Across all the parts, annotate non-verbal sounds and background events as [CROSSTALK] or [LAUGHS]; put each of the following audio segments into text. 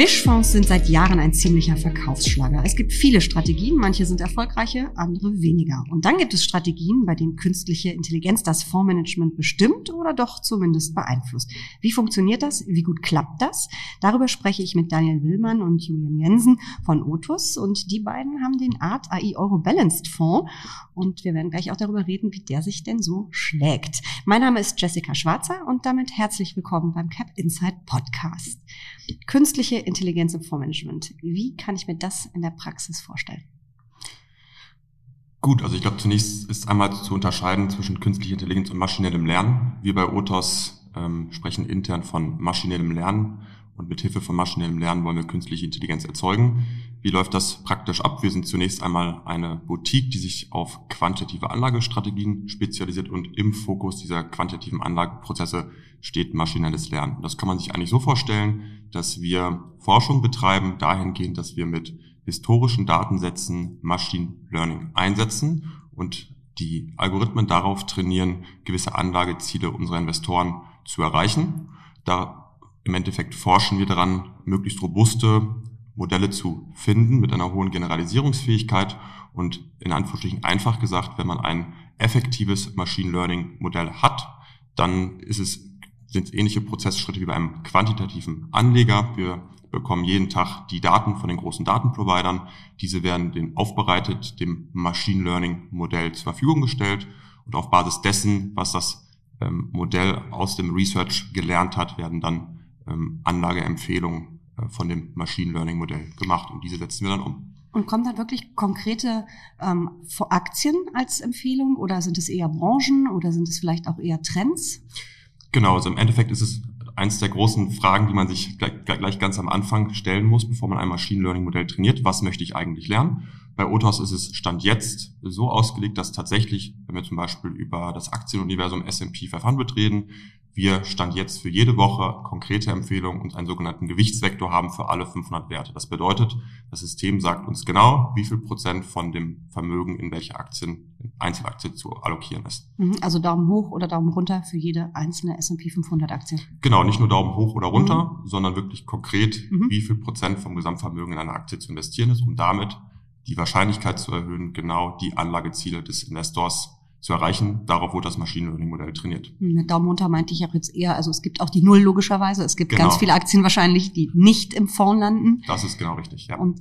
Mischfonds sind seit Jahren ein ziemlicher Verkaufsschlager. Es gibt viele Strategien, manche sind erfolgreiche, andere weniger. Und dann gibt es Strategien, bei denen künstliche Intelligenz das Fondsmanagement bestimmt oder doch zumindest beeinflusst. Wie funktioniert das? Wie gut klappt das? Darüber spreche ich mit Daniel Willmann und Julian Jensen von Otus und die beiden haben den Art AI Euro Balanced Fonds und wir werden gleich auch darüber reden, wie der sich denn so schlägt. Mein Name ist Jessica Schwarzer und damit herzlich willkommen beim Cap Insight Podcast. Künstliche Intelligenz im Fondsmanagement. Wie kann ich mir das in der Praxis vorstellen? Gut, also ich glaube, zunächst ist einmal zu unterscheiden zwischen künstlicher Intelligenz und maschinellem Lernen. Wir bei Otos ähm, sprechen intern von maschinellem Lernen und mit Hilfe von maschinellem Lernen wollen wir künstliche Intelligenz erzeugen. Wie läuft das praktisch ab? Wir sind zunächst einmal eine Boutique, die sich auf quantitative Anlagestrategien spezialisiert und im Fokus dieser quantitativen Anlageprozesse steht maschinelles Lernen. Das kann man sich eigentlich so vorstellen, dass wir Forschung betreiben, dahingehend, dass wir mit historischen Datensätzen Machine Learning einsetzen und die Algorithmen darauf trainieren, gewisse Anlageziele unserer Investoren zu erreichen. Da im Endeffekt forschen wir daran, möglichst robuste Modelle zu finden mit einer hohen Generalisierungsfähigkeit und in Anführungsstrichen einfach gesagt, wenn man ein effektives Machine Learning Modell hat, dann ist es, sind es ähnliche Prozessschritte wie bei einem quantitativen Anleger. Wir bekommen jeden Tag die Daten von den großen Datenprovidern. Diese werden den aufbereitet, dem Machine Learning Modell zur Verfügung gestellt und auf Basis dessen, was das ähm, Modell aus dem Research gelernt hat, werden dann ähm, Anlageempfehlungen äh, von dem Machine Learning Modell gemacht und diese setzen wir dann um. Und kommen dann wirklich konkrete ähm, Aktien als Empfehlung oder sind es eher Branchen oder sind es vielleicht auch eher Trends? Genau, also im Endeffekt ist es eins der großen Fragen, die man sich gleich, gleich ganz am Anfang stellen muss, bevor man ein Machine Learning Modell trainiert. Was möchte ich eigentlich lernen? Bei Otos ist es Stand jetzt so ausgelegt, dass tatsächlich, wenn wir zum Beispiel über das Aktienuniversum S&P 500 reden, wir Stand jetzt für jede Woche konkrete Empfehlungen und einen sogenannten Gewichtsvektor haben für alle 500 Werte. Das bedeutet, das System sagt uns genau, wie viel Prozent von dem Vermögen in welche Aktien, Einzelaktie zu allokieren ist. Mhm, also Daumen hoch oder Daumen runter für jede einzelne S&P 500 Aktie. Genau, nicht nur Daumen hoch oder runter, mhm. sondern wirklich konkret, mhm. wie viel Prozent vom Gesamtvermögen in eine Aktie zu investieren ist, um damit die Wahrscheinlichkeit zu erhöhen, genau die Anlageziele des Investors zu erreichen. Darauf wurde das Machine Learning Modell trainiert. Mit Daumen runter meinte ich auch jetzt eher, also es gibt auch die Null logischerweise. Es gibt genau. ganz viele Aktien wahrscheinlich, die nicht im Fonds landen. Das ist genau richtig, ja. Und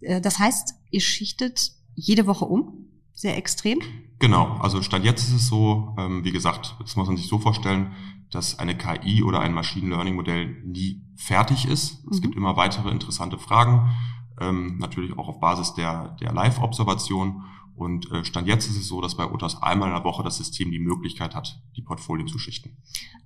äh, das heißt, ihr schichtet jede Woche um, sehr extrem? Genau, also Stand jetzt ist es so, ähm, wie gesagt, das muss man sich so vorstellen, dass eine KI oder ein Machine Learning Modell nie fertig ist. Es mhm. gibt immer weitere interessante Fragen, ähm, natürlich auch auf Basis der, der Live-Observation. Und äh, Stand jetzt ist es so, dass bei UTAS einmal in der Woche das System die Möglichkeit hat, die Portfolien zu schichten.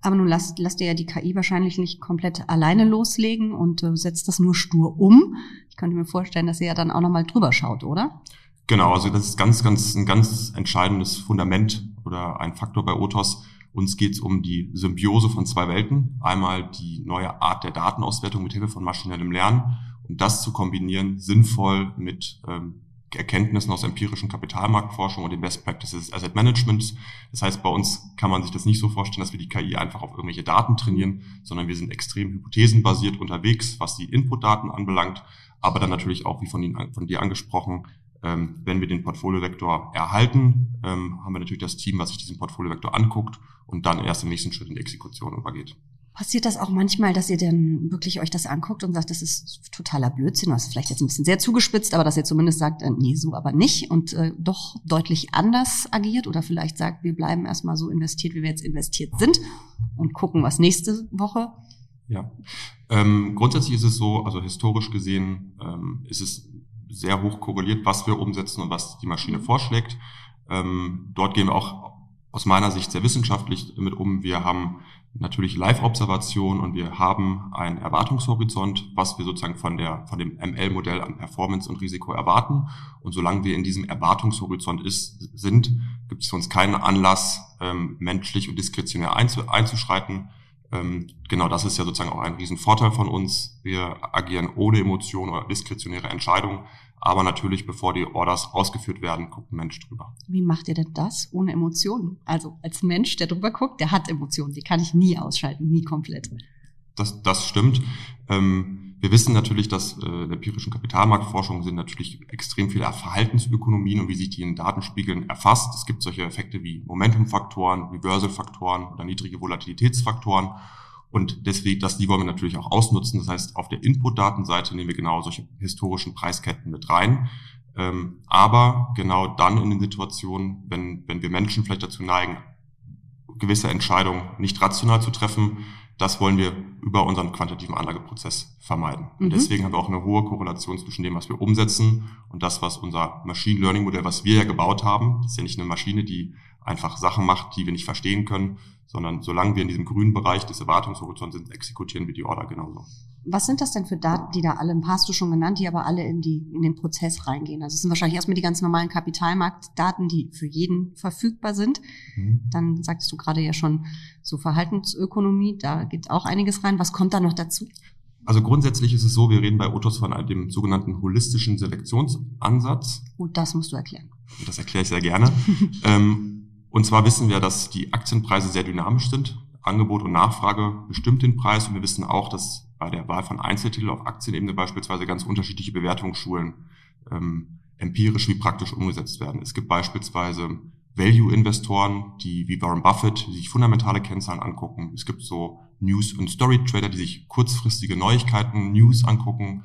Aber nun lasst, lasst ihr ja die KI wahrscheinlich nicht komplett alleine loslegen und äh, setzt das nur stur um. Ich könnte mir vorstellen, dass ihr ja dann auch nochmal drüber schaut, oder? Genau, also das ist ganz, ganz, ein ganz entscheidendes Fundament oder ein Faktor bei OTOS. Uns geht es um die Symbiose von zwei Welten. Einmal die neue Art der Datenauswertung mit Hilfe von maschinellem Lernen und das zu kombinieren sinnvoll mit ähm, Erkenntnissen aus empirischen Kapitalmarktforschung und den Best Practices Asset Management. Das heißt, bei uns kann man sich das nicht so vorstellen, dass wir die KI einfach auf irgendwelche Daten trainieren, sondern wir sind extrem hypothesenbasiert unterwegs, was die Inputdaten anbelangt, aber dann natürlich auch, wie von, Ihnen, von dir angesprochen, ähm, wenn wir den Portfoliovektor erhalten, ähm, haben wir natürlich das Team, was sich diesen Portfoliovektor anguckt und dann erst im nächsten Schritt in die Exekution übergeht. Passiert das auch manchmal, dass ihr dann wirklich euch das anguckt und sagt, das ist totaler Blödsinn, das ist vielleicht jetzt ein bisschen sehr zugespitzt, aber dass ihr zumindest sagt, äh, nee, so aber nicht und äh, doch deutlich anders agiert oder vielleicht sagt, wir bleiben erstmal so investiert, wie wir jetzt investiert sind und gucken, was nächste Woche? Ja, ähm, grundsätzlich ist es so, also historisch gesehen ähm, ist es sehr hoch korreliert, was wir umsetzen und was die Maschine vorschlägt. Ähm, dort gehen wir auch aus meiner Sicht sehr wissenschaftlich mit um. Wir haben natürlich Live-Observation und wir haben einen Erwartungshorizont, was wir sozusagen von der, von dem ML-Modell an Performance und Risiko erwarten. Und solange wir in diesem Erwartungshorizont ist, sind, gibt es für uns keinen Anlass, ähm, menschlich und diskretionär einzu, einzuschreiten. Ähm, genau das ist ja sozusagen auch ein Riesenvorteil von uns. Wir agieren ohne Emotionen oder diskretionäre Entscheidungen. Aber natürlich, bevor die Orders ausgeführt werden, guckt ein Mensch drüber. Wie macht ihr denn das ohne Emotionen? Also als Mensch, der drüber guckt, der hat Emotionen. Die kann ich nie ausschalten, nie komplett. Das, das stimmt. Ähm, Wir wissen natürlich, dass äh, in der empirischen Kapitalmarktforschung sind natürlich extrem viele Verhaltensökonomien und wie sich die in Datenspiegeln erfasst. Es gibt solche Effekte wie Momentumfaktoren, Reversal-Faktoren oder niedrige Volatilitätsfaktoren. Und deswegen, das, die wollen wir natürlich auch ausnutzen. Das heißt, auf der Input-Datenseite nehmen wir genau solche historischen Preisketten mit rein. Ähm, aber genau dann in den Situationen, wenn, wenn wir Menschen vielleicht dazu neigen, gewisse Entscheidungen nicht rational zu treffen, das wollen wir über unseren quantitativen Anlageprozess vermeiden. Und mhm. deswegen haben wir auch eine hohe Korrelation zwischen dem, was wir umsetzen und das, was unser Machine Learning Modell, was wir ja gebaut haben, das ist ja nicht eine Maschine, die einfach Sachen macht, die wir nicht verstehen können, sondern solange wir in diesem grünen Bereich des Erwartungshorizonts sind, exekutieren wir die Order genauso. Was sind das denn für Daten, die da alle, ein paar hast du schon genannt, die aber alle in, die, in den Prozess reingehen? Also es sind wahrscheinlich erstmal die ganz normalen Kapitalmarktdaten, die für jeden verfügbar sind. Mhm. Dann sagst du gerade ja schon so Verhaltensökonomie, da geht auch einiges rein. Was kommt da noch dazu? Also grundsätzlich ist es so, wir reden bei Otos von dem sogenannten holistischen Selektionsansatz. Gut, oh, das musst du erklären. Das erkläre ich sehr gerne. [LAUGHS] ähm, und zwar wissen wir, dass die Aktienpreise sehr dynamisch sind. Angebot und Nachfrage bestimmt den Preis und wir wissen auch, dass bei der Wahl von Einzeltiteln auf Aktienebene beispielsweise ganz unterschiedliche Bewertungsschulen ähm, empirisch wie praktisch umgesetzt werden. Es gibt beispielsweise Value-Investoren, die wie Warren Buffett, die sich fundamentale Kennzahlen angucken. Es gibt so News- und Story-Trader, die sich kurzfristige Neuigkeiten, News angucken.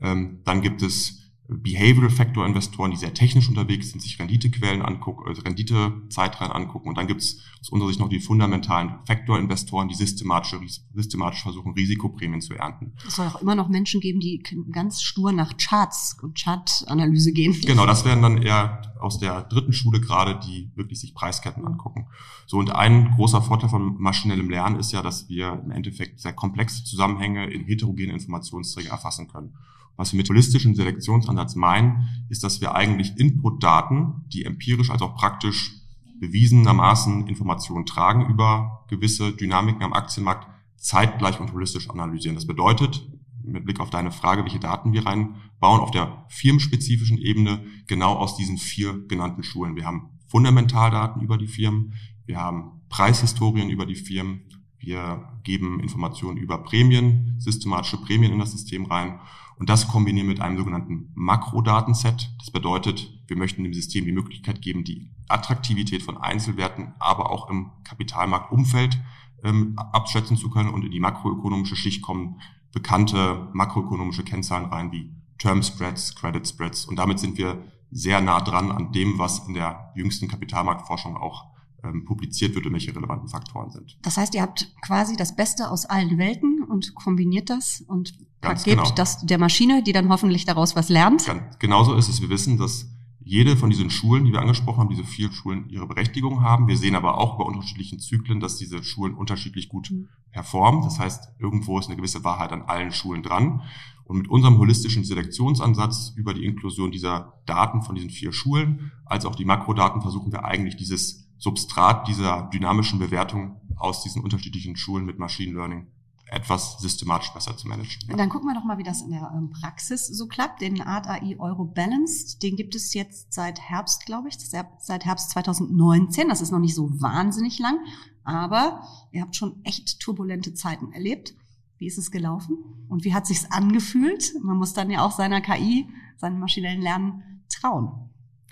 Ähm, dann gibt es Behavioral Factor Investoren, die sehr technisch unterwegs sind, sich Renditequellen angucken, also Renditezeitreihen angucken. Und dann gibt es aus unserer Sicht noch die fundamentalen Factor Investoren, die systematisch, systematisch versuchen, Risikoprämien zu ernten. Es soll auch immer noch Menschen geben, die ganz stur nach Charts und Chartanalyse gehen. Genau, das wären dann eher aus der dritten Schule gerade, die wirklich sich Preisketten angucken. So, und ein großer Vorteil von maschinellem Lernen ist ja, dass wir im Endeffekt sehr komplexe Zusammenhänge in heterogene Informationsträger erfassen können. Was wir mit holistischen Selektionsansatz meinen, ist, dass wir eigentlich Inputdaten, die empirisch als auch praktisch bewiesenermaßen Informationen tragen über gewisse Dynamiken am Aktienmarkt, zeitgleich und holistisch analysieren. Das bedeutet, mit Blick auf deine Frage, welche Daten wir reinbauen, auf der firmenspezifischen Ebene genau aus diesen vier genannten Schulen. Wir haben Fundamentaldaten über die Firmen, wir haben Preishistorien über die Firmen, wir geben Informationen über Prämien, systematische Prämien in das System rein und das kombinieren mit einem sogenannten Makrodatenset. Das bedeutet, wir möchten dem System die Möglichkeit geben, die Attraktivität von Einzelwerten, aber auch im Kapitalmarktumfeld ähm, abschätzen zu können. Und in die makroökonomische Schicht kommen bekannte makroökonomische Kennzahlen rein wie Term Spreads, Credit Spreads. Und damit sind wir sehr nah dran an dem, was in der jüngsten Kapitalmarktforschung auch ähm, publiziert wird und welche relevanten Faktoren sind. Das heißt, ihr habt quasi das Beste aus allen Welten und kombiniert das und Ganz gebt genau. das der Maschine, die dann hoffentlich daraus was lernt. Ganz, genauso ist es. Wir wissen, dass jede von diesen Schulen, die wir angesprochen haben, diese vier Schulen ihre Berechtigung haben. Wir sehen aber auch bei unterschiedlichen Zyklen, dass diese Schulen unterschiedlich gut mhm. performen. Das heißt, irgendwo ist eine gewisse Wahrheit an allen Schulen dran. Und mit unserem holistischen Selektionsansatz über die Inklusion dieser Daten von diesen vier Schulen, als auch die Makrodaten, versuchen wir eigentlich dieses Substrat dieser dynamischen Bewertung aus diesen unterschiedlichen Schulen mit Machine Learning etwas systematisch besser zu managen. Ja. Dann gucken wir doch mal, wie das in der ähm, Praxis so klappt. Den Art AI Euro Balanced, den gibt es jetzt seit Herbst, glaube ich, seit Herbst 2019. Das ist noch nicht so wahnsinnig lang, aber ihr habt schon echt turbulente Zeiten erlebt. Wie ist es gelaufen und wie hat sich's angefühlt? Man muss dann ja auch seiner KI, seinem maschinellen Lernen trauen.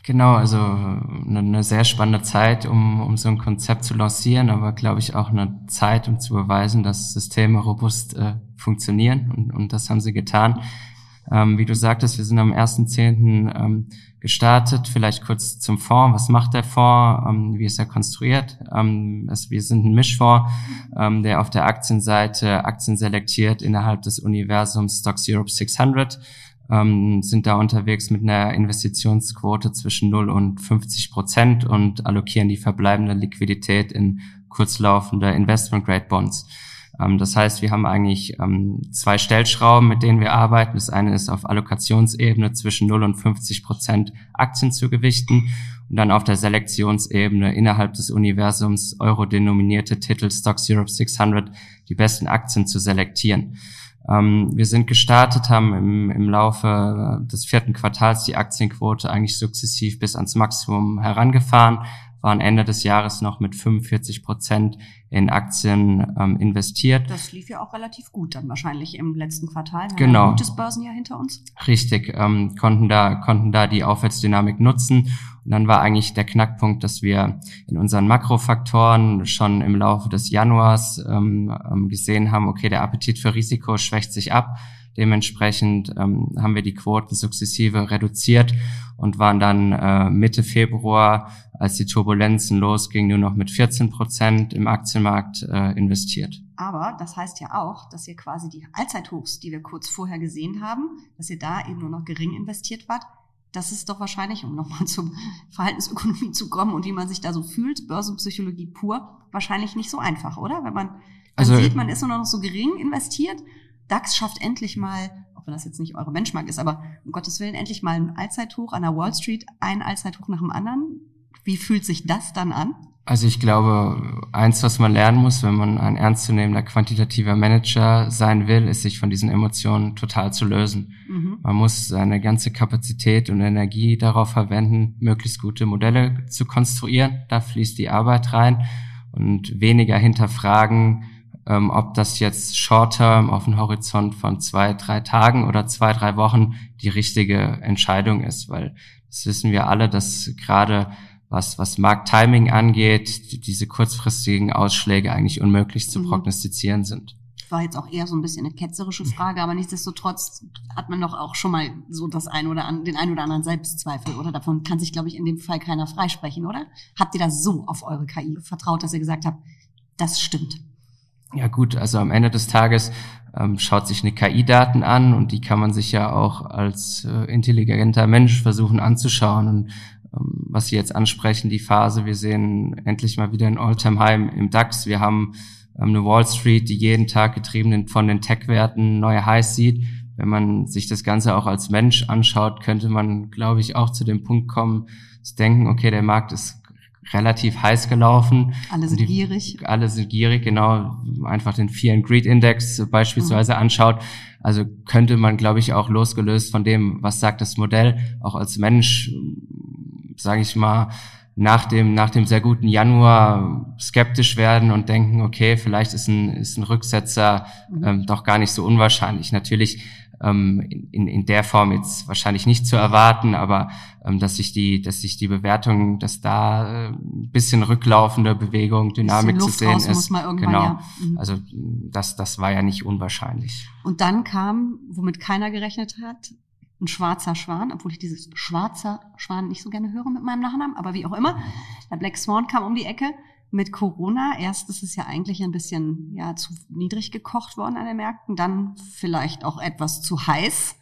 Genau, also eine, sehr spannende Zeit, um, um so ein Konzept zu lancieren, aber glaube ich auch eine Zeit, um zu beweisen, dass Systeme robust äh, funktionieren und, und das haben sie getan. Ähm, wie du sagtest, wir sind am 1.10. Ähm, gestartet. Vielleicht kurz zum Fonds. Was macht der Fonds? Ähm, wie ist er konstruiert? Ähm, es, wir sind ein Mischfonds, ähm, der auf der Aktienseite Aktien selektiert innerhalb des Universums Stocks Europe 600 ähm, sind da unterwegs mit einer Investitionsquote zwischen 0 und 50 Prozent und allokieren die verbleibende Liquidität in kurzlaufende Investment-Grade-Bonds. Ähm, das heißt, wir haben eigentlich ähm, zwei Stellschrauben, mit denen wir arbeiten. Das eine ist auf Allokationsebene zwischen 0 und 50 Prozent Aktien zu gewichten und dann auf der Selektionsebene innerhalb des Universums euro-denominierte Titel Stocks Europe 600 die besten Aktien zu selektieren. Ähm, wir sind gestartet, haben im, im Laufe des vierten Quartals die Aktienquote eigentlich sukzessiv bis ans Maximum herangefahren, waren Ende des Jahres noch mit 45 Prozent in Aktien ähm, investiert. Das lief ja auch relativ gut dann wahrscheinlich im letzten Quartal. Wir genau. Ein gutes Börsenjahr hinter uns. Richtig, ähm, konnten da konnten da die Aufwärtsdynamik nutzen. Und dann war eigentlich der Knackpunkt, dass wir in unseren Makrofaktoren schon im Laufe des Januars ähm, ähm gesehen haben, okay, der Appetit für Risiko schwächt sich ab. Dementsprechend ähm, haben wir die Quoten sukzessive reduziert und waren dann äh, Mitte Februar, als die Turbulenzen losgingen, nur noch mit 14 Prozent im Aktienmarkt äh, investiert. Aber das heißt ja auch, dass ihr quasi die Allzeithochs, die wir kurz vorher gesehen haben, dass ihr da eben nur noch gering investiert wart. Das ist doch wahrscheinlich, um nochmal zur Verhaltensökonomie zu kommen und wie man sich da so fühlt, Börsenpsychologie pur, wahrscheinlich nicht so einfach, oder? Wenn man also, sieht, man ist nur noch so gering investiert DAX schafft endlich mal, auch wenn das jetzt nicht eure Benchmark ist, aber um Gottes Willen endlich mal ein Allzeithoch an der Wall Street, ein Allzeithoch nach dem anderen. Wie fühlt sich das dann an? Also ich glaube, eins, was man lernen muss, wenn man ein ernstzunehmender quantitativer Manager sein will, ist sich von diesen Emotionen total zu lösen. Mhm. Man muss seine ganze Kapazität und Energie darauf verwenden, möglichst gute Modelle zu konstruieren. Da fließt die Arbeit rein und weniger hinterfragen, ähm, ob das jetzt Short-Term auf einem Horizont von zwei, drei Tagen oder zwei, drei Wochen die richtige Entscheidung ist, weil das wissen wir alle, dass gerade was, was Markttiming angeht, diese kurzfristigen Ausschläge eigentlich unmöglich zu mhm. prognostizieren sind. War jetzt auch eher so ein bisschen eine ketzerische Frage, aber nichtsdestotrotz hat man doch auch schon mal so das ein oder an, den ein oder anderen Selbstzweifel, oder? Davon kann sich, glaube ich, in dem Fall keiner freisprechen, oder? Habt ihr da so auf eure KI vertraut, dass ihr gesagt habt, das stimmt? Ja gut, also am Ende des Tages ähm, schaut sich eine KI-Daten an und die kann man sich ja auch als äh, intelligenter Mensch versuchen anzuschauen. Und ähm, was Sie jetzt ansprechen, die Phase, wir sehen endlich mal wieder ein All-Time-High im DAX. Wir haben ähm, eine Wall Street, die jeden Tag getrieben von den Tech-Werten neue Highs sieht. Wenn man sich das Ganze auch als Mensch anschaut, könnte man, glaube ich, auch zu dem Punkt kommen, zu denken, okay, der Markt ist relativ heiß gelaufen. Alle sind die, gierig. Alle sind gierig, genau. Einfach den Fear and Greed Index beispielsweise mhm. anschaut. Also könnte man, glaube ich, auch losgelöst von dem, was sagt das Modell, auch als Mensch, sage ich mal, nach dem, nach dem sehr guten Januar skeptisch werden und denken, okay, vielleicht ist ein, ist ein Rücksetzer mhm. ähm, doch gar nicht so unwahrscheinlich. Natürlich ähm, in, in der Form jetzt wahrscheinlich nicht zu erwarten, aber ähm, dass sich die, dass sich die Bewertung, dass da äh, ein bisschen rücklaufende Bewegung, Dynamik zu sehen ist. genau. Ja. Mhm. Also das, das war ja nicht unwahrscheinlich. Und dann kam, womit keiner gerechnet hat, ein schwarzer Schwan, obwohl ich dieses schwarzer Schwan nicht so gerne höre mit meinem Nachnamen, aber wie auch immer. Der Black Swan kam um die Ecke mit Corona. Erst ist es ja eigentlich ein bisschen ja, zu niedrig gekocht worden an den Märkten, dann vielleicht auch etwas zu heiß.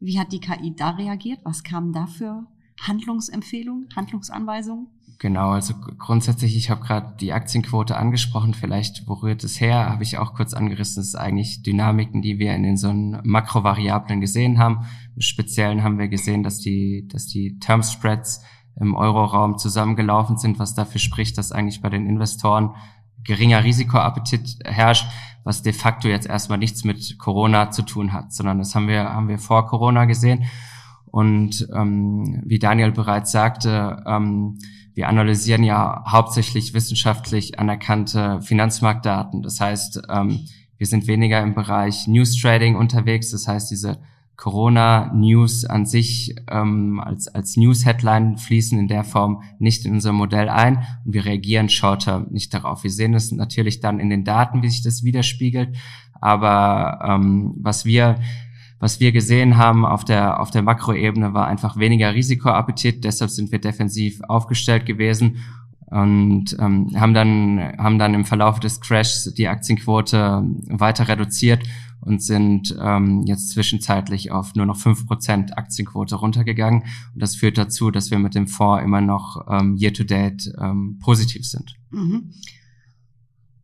Wie hat die KI da reagiert? Was kamen da für Handlungsempfehlungen, Handlungsanweisungen? Genau, also grundsätzlich, ich habe gerade die Aktienquote angesprochen, vielleicht wo rührt es her, habe ich auch kurz angerissen, das ist eigentlich Dynamiken, die wir in den so Makrovariablen gesehen haben. Im Speziellen haben wir gesehen, dass die, dass die Term Spreads im Euroraum zusammengelaufen sind, was dafür spricht, dass eigentlich bei den Investoren geringer Risikoappetit herrscht, was de facto jetzt erstmal nichts mit Corona zu tun hat, sondern das haben wir, haben wir vor Corona gesehen. Und ähm, wie Daniel bereits sagte, ähm, wir analysieren ja hauptsächlich wissenschaftlich anerkannte Finanzmarktdaten. Das heißt, ähm, wir sind weniger im Bereich News Trading unterwegs. Das heißt, diese Corona-News an sich ähm, als, als News-Headline fließen in der Form nicht in unser Modell ein. Und wir reagieren shorter nicht darauf. Wir sehen es natürlich dann in den Daten, wie sich das widerspiegelt, aber ähm, was wir was wir gesehen haben auf der, auf der Makroebene war einfach weniger Risikoappetit, deshalb sind wir defensiv aufgestellt gewesen und ähm, haben dann haben dann im Verlauf des Crashs die Aktienquote weiter reduziert und sind ähm, jetzt zwischenzeitlich auf nur noch fünf Prozent Aktienquote runtergegangen. Und das führt dazu, dass wir mit dem Fonds immer noch ähm, year-to-date ähm, positiv sind. Mhm.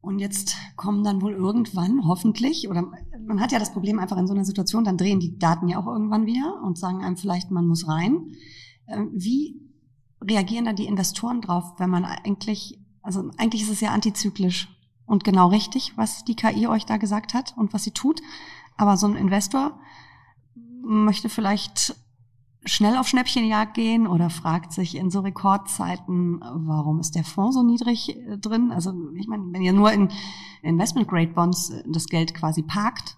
Und jetzt kommen dann wohl irgendwann, hoffentlich, oder man hat ja das Problem einfach in so einer Situation, dann drehen die Daten ja auch irgendwann wieder und sagen einem vielleicht, man muss rein. Ähm, wie reagieren da die Investoren drauf, wenn man eigentlich, also eigentlich ist es ja antizyklisch und genau richtig, was die KI euch da gesagt hat und was sie tut. Aber so ein Investor möchte vielleicht schnell auf Schnäppchenjagd gehen oder fragt sich in so Rekordzeiten, warum ist der Fonds so niedrig äh, drin? Also ich meine, wenn ihr nur in Investment Grade Bonds äh, das Geld quasi parkt,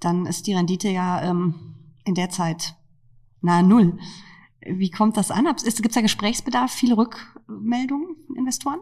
dann ist die Rendite ja ähm, in der Zeit nahe Null. Wie kommt das an? Gibt es da Gesprächsbedarf, viele Rückmeldungen von Investoren?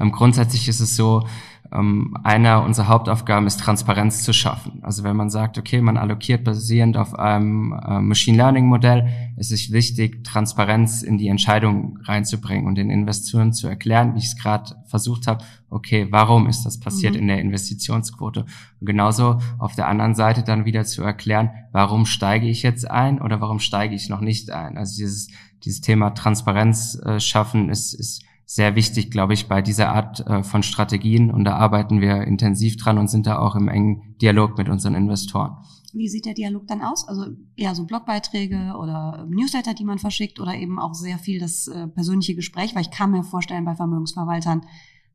Ähm, grundsätzlich ist es so, ähm, einer unserer Hauptaufgaben ist Transparenz zu schaffen. Also wenn man sagt, okay, man allokiert basierend auf einem äh, Machine Learning Modell, ist es wichtig, Transparenz in die Entscheidung reinzubringen und den Investoren zu erklären, wie ich es gerade versucht habe, okay, warum ist das passiert mhm. in der Investitionsquote? Und genauso auf der anderen Seite dann wieder zu erklären, warum steige ich jetzt ein oder warum steige ich noch nicht ein? Also dieses, dieses Thema Transparenz äh, schaffen ist, ist sehr wichtig, glaube ich, bei dieser Art äh, von Strategien. Und da arbeiten wir intensiv dran und sind da auch im engen Dialog mit unseren Investoren. Wie sieht der Dialog dann aus? Also eher so Blogbeiträge oder Newsletter, die man verschickt oder eben auch sehr viel das äh, persönliche Gespräch, weil ich kann mir vorstellen, bei Vermögensverwaltern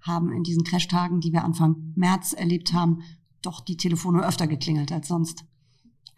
haben in diesen Crashtagen, die wir Anfang März erlebt haben, doch die Telefone öfter geklingelt als sonst.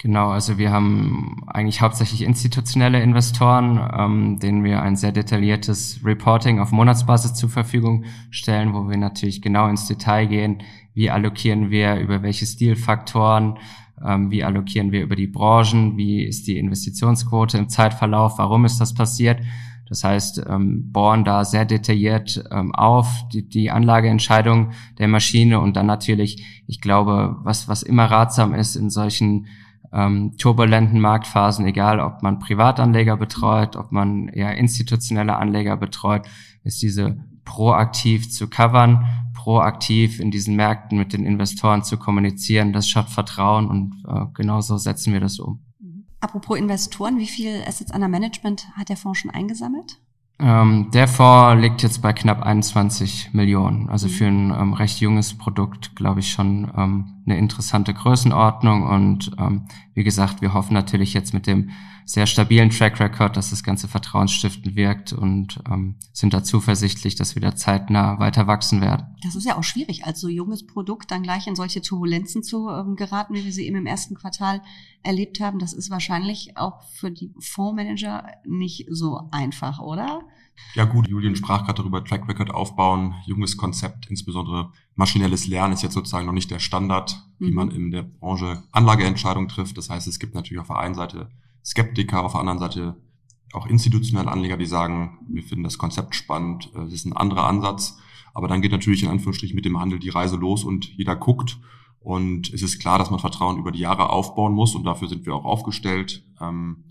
Genau, also wir haben eigentlich hauptsächlich institutionelle Investoren, ähm, denen wir ein sehr detailliertes Reporting auf Monatsbasis zur Verfügung stellen, wo wir natürlich genau ins Detail gehen, wie allokieren wir, über welche Stilfaktoren, ähm, wie allokieren wir über die Branchen, wie ist die Investitionsquote im Zeitverlauf, warum ist das passiert. Das heißt, ähm, bohren da sehr detailliert ähm, auf die, die Anlageentscheidung der Maschine und dann natürlich, ich glaube, was, was immer ratsam ist in solchen ähm, turbulenten Marktphasen, egal ob man Privatanleger betreut, ob man eher institutionelle Anleger betreut, ist diese proaktiv zu covern, proaktiv in diesen Märkten mit den Investoren zu kommunizieren. Das schafft Vertrauen und äh, genauso setzen wir das um. Apropos Investoren, wie viel Assets under Management hat der Fonds schon eingesammelt? Ähm, der Fonds liegt jetzt bei knapp 21 Millionen. Also mhm. für ein ähm, recht junges Produkt, glaube ich, schon ähm, eine interessante Größenordnung. Und ähm, wie gesagt, wir hoffen natürlich jetzt mit dem sehr stabilen Track Record, dass das Ganze vertrauensstiftend wirkt und ähm, sind da zuversichtlich, dass wir da zeitnah weiter wachsen werden. Das ist ja auch schwierig, als so junges Produkt dann gleich in solche Turbulenzen zu ähm, geraten, wie wir sie eben im ersten Quartal erlebt haben. Das ist wahrscheinlich auch für die Fondsmanager nicht so einfach, oder? Ja gut, Julian sprach gerade darüber, Track Record aufbauen, junges Konzept, insbesondere maschinelles Lernen ist jetzt sozusagen noch nicht der Standard, wie mhm. man in der Branche Anlageentscheidungen trifft. Das heißt, es gibt natürlich auf der einen Seite Skeptiker, auf der anderen Seite auch institutionelle Anleger, die sagen, wir finden das Konzept spannend, es ist ein anderer Ansatz. Aber dann geht natürlich in Anführungsstrichen mit dem Handel die Reise los und jeder guckt. Und es ist klar, dass man Vertrauen über die Jahre aufbauen muss und dafür sind wir auch aufgestellt. Ähm,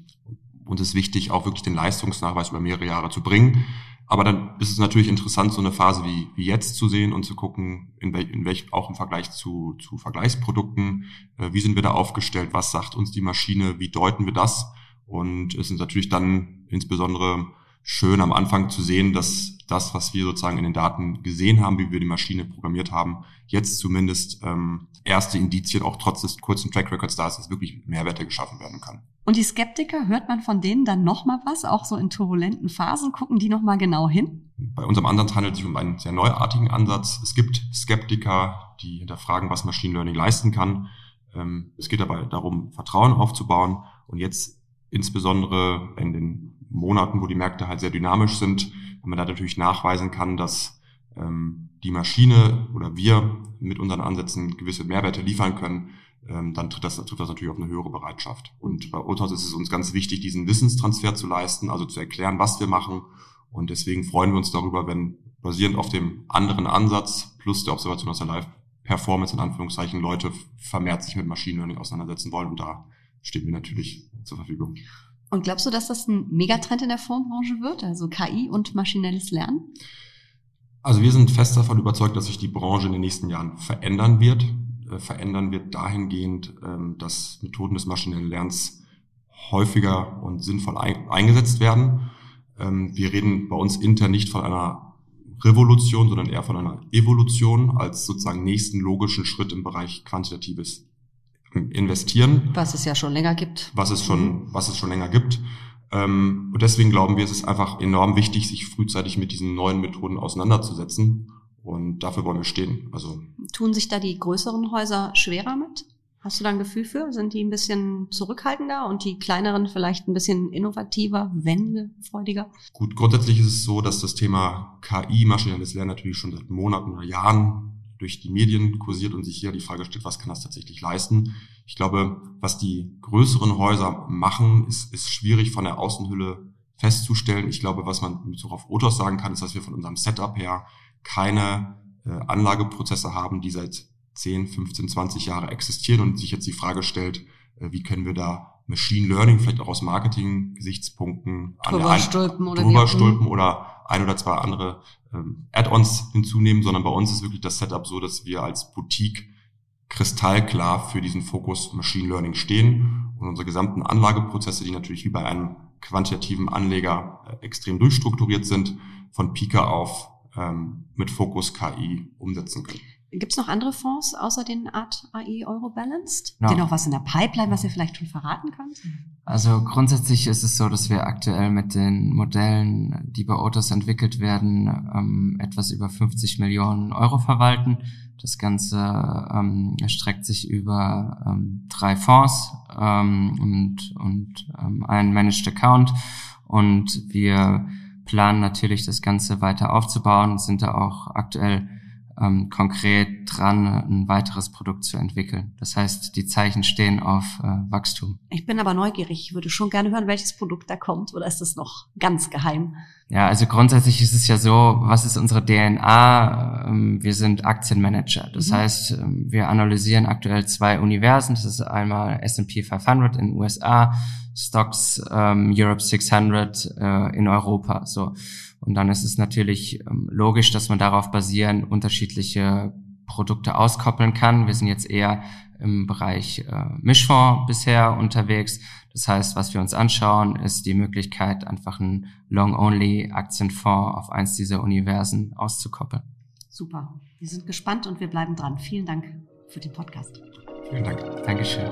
uns ist wichtig, auch wirklich den Leistungsnachweis über mehrere Jahre zu bringen. Aber dann ist es natürlich interessant, so eine Phase wie, wie jetzt zu sehen und zu gucken, in, wel, in welch, auch im Vergleich zu, zu Vergleichsprodukten, äh, wie sind wir da aufgestellt, was sagt uns die Maschine, wie deuten wir das? Und es ist natürlich dann insbesondere schön am Anfang zu sehen, dass das, was wir sozusagen in den Daten gesehen haben, wie wir die Maschine programmiert haben, jetzt zumindest ähm, erste Indizien auch trotz des kurzen Track Records da ist, dass wirklich Mehrwerte geschaffen werden kann. Und die Skeptiker, hört man von denen dann nochmal was, auch so in turbulenten Phasen, gucken die nochmal genau hin? Bei unserem Ansatz handelt es sich um einen sehr neuartigen Ansatz. Es gibt Skeptiker, die hinterfragen, was Machine Learning leisten kann. Ähm, es geht dabei darum, Vertrauen aufzubauen und jetzt insbesondere in den Monaten, wo die Märkte halt sehr dynamisch sind, wenn man da natürlich nachweisen kann, dass ähm, die Maschine oder wir mit unseren Ansätzen gewisse Mehrwerte liefern können, ähm, dann tritt das, tritt das natürlich auf eine höhere Bereitschaft. Und bei Otos ist es uns ganz wichtig, diesen Wissenstransfer zu leisten, also zu erklären, was wir machen. Und deswegen freuen wir uns darüber, wenn basierend auf dem anderen Ansatz plus der Observation aus der Live-Performance in Anführungszeichen Leute vermehrt sich mit Machine Learning auseinandersetzen wollen. Und da stehen wir natürlich zur Verfügung. Und glaubst du, dass das ein Megatrend in der Fondsbranche wird, also KI und maschinelles Lernen? Also wir sind fest davon überzeugt, dass sich die Branche in den nächsten Jahren verändern wird. Äh, verändern wird dahingehend, ähm, dass Methoden des maschinellen Lernens häufiger und sinnvoll ein, eingesetzt werden. Ähm, wir reden bei uns intern nicht von einer Revolution, sondern eher von einer Evolution als sozusagen nächsten logischen Schritt im Bereich quantitatives investieren. Was es ja schon länger gibt. Was es schon, was es schon länger gibt. Ähm, und deswegen glauben wir, es ist einfach enorm wichtig, sich frühzeitig mit diesen neuen Methoden auseinanderzusetzen. Und dafür wollen wir stehen. Also tun sich da die größeren Häuser schwerer mit? Hast du da ein Gefühl für? Sind die ein bisschen zurückhaltender und die kleineren vielleicht ein bisschen innovativer, wendefreudiger? Gut, grundsätzlich ist es so, dass das Thema KI, maschinelles Lernen natürlich schon seit Monaten oder Jahren durch die Medien kursiert und sich hier die Frage stellt, was kann das tatsächlich leisten? Ich glaube, was die größeren Häuser machen, ist, ist schwierig von der Außenhülle festzustellen. Ich glaube, was man mit Bezug auf Otos sagen kann, ist, dass wir von unserem Setup her keine äh, Anlageprozesse haben, die seit 10, 15, 20 Jahre existieren und sich jetzt die Frage stellt, äh, wie können wir da Machine Learning vielleicht auch aus Marketing-Gesichtspunkten drüber stülpen oder, drüber stülpen oder ein oder zwei andere ähm, Add-ons hinzunehmen, sondern bei uns ist wirklich das Setup so, dass wir als Boutique kristallklar für diesen Fokus Machine Learning stehen und unsere gesamten Anlageprozesse, die natürlich wie bei einem quantitativen Anleger äh, extrem durchstrukturiert sind, von Pika auf ähm, mit Fokus KI umsetzen können. Gibt es noch andere Fonds außer den Art AI Euro Balanced? No. Die noch was in der Pipeline, was ihr vielleicht schon verraten könnt? Also grundsätzlich ist es so, dass wir aktuell mit den Modellen, die bei Autos entwickelt werden, ähm, etwas über 50 Millionen Euro verwalten. Das Ganze ähm, streckt sich über ähm, drei Fonds ähm, und, und ähm, einen Managed Account. Und wir planen natürlich das Ganze weiter aufzubauen sind da auch aktuell ähm, konkret dran, ein weiteres Produkt zu entwickeln. Das heißt, die Zeichen stehen auf äh, Wachstum. Ich bin aber neugierig. Ich würde schon gerne hören, welches Produkt da kommt. Oder ist das noch ganz geheim? Ja, also grundsätzlich ist es ja so, was ist unsere DNA? Ähm, wir sind Aktienmanager. Das mhm. heißt, ähm, wir analysieren aktuell zwei Universen. Das ist einmal S&P 500 in den USA, Stocks ähm, Europe 600 äh, in Europa. So. Und dann ist es natürlich ähm, logisch, dass man darauf basieren unterschiedliche Produkte auskoppeln kann. Wir sind jetzt eher im Bereich äh, Mischfonds bisher unterwegs. Das heißt, was wir uns anschauen, ist die Möglichkeit, einfach einen Long-Only-Aktienfonds auf eins dieser Universen auszukoppeln. Super. Wir sind gespannt und wir bleiben dran. Vielen Dank für den Podcast. Vielen Dank. Dankeschön.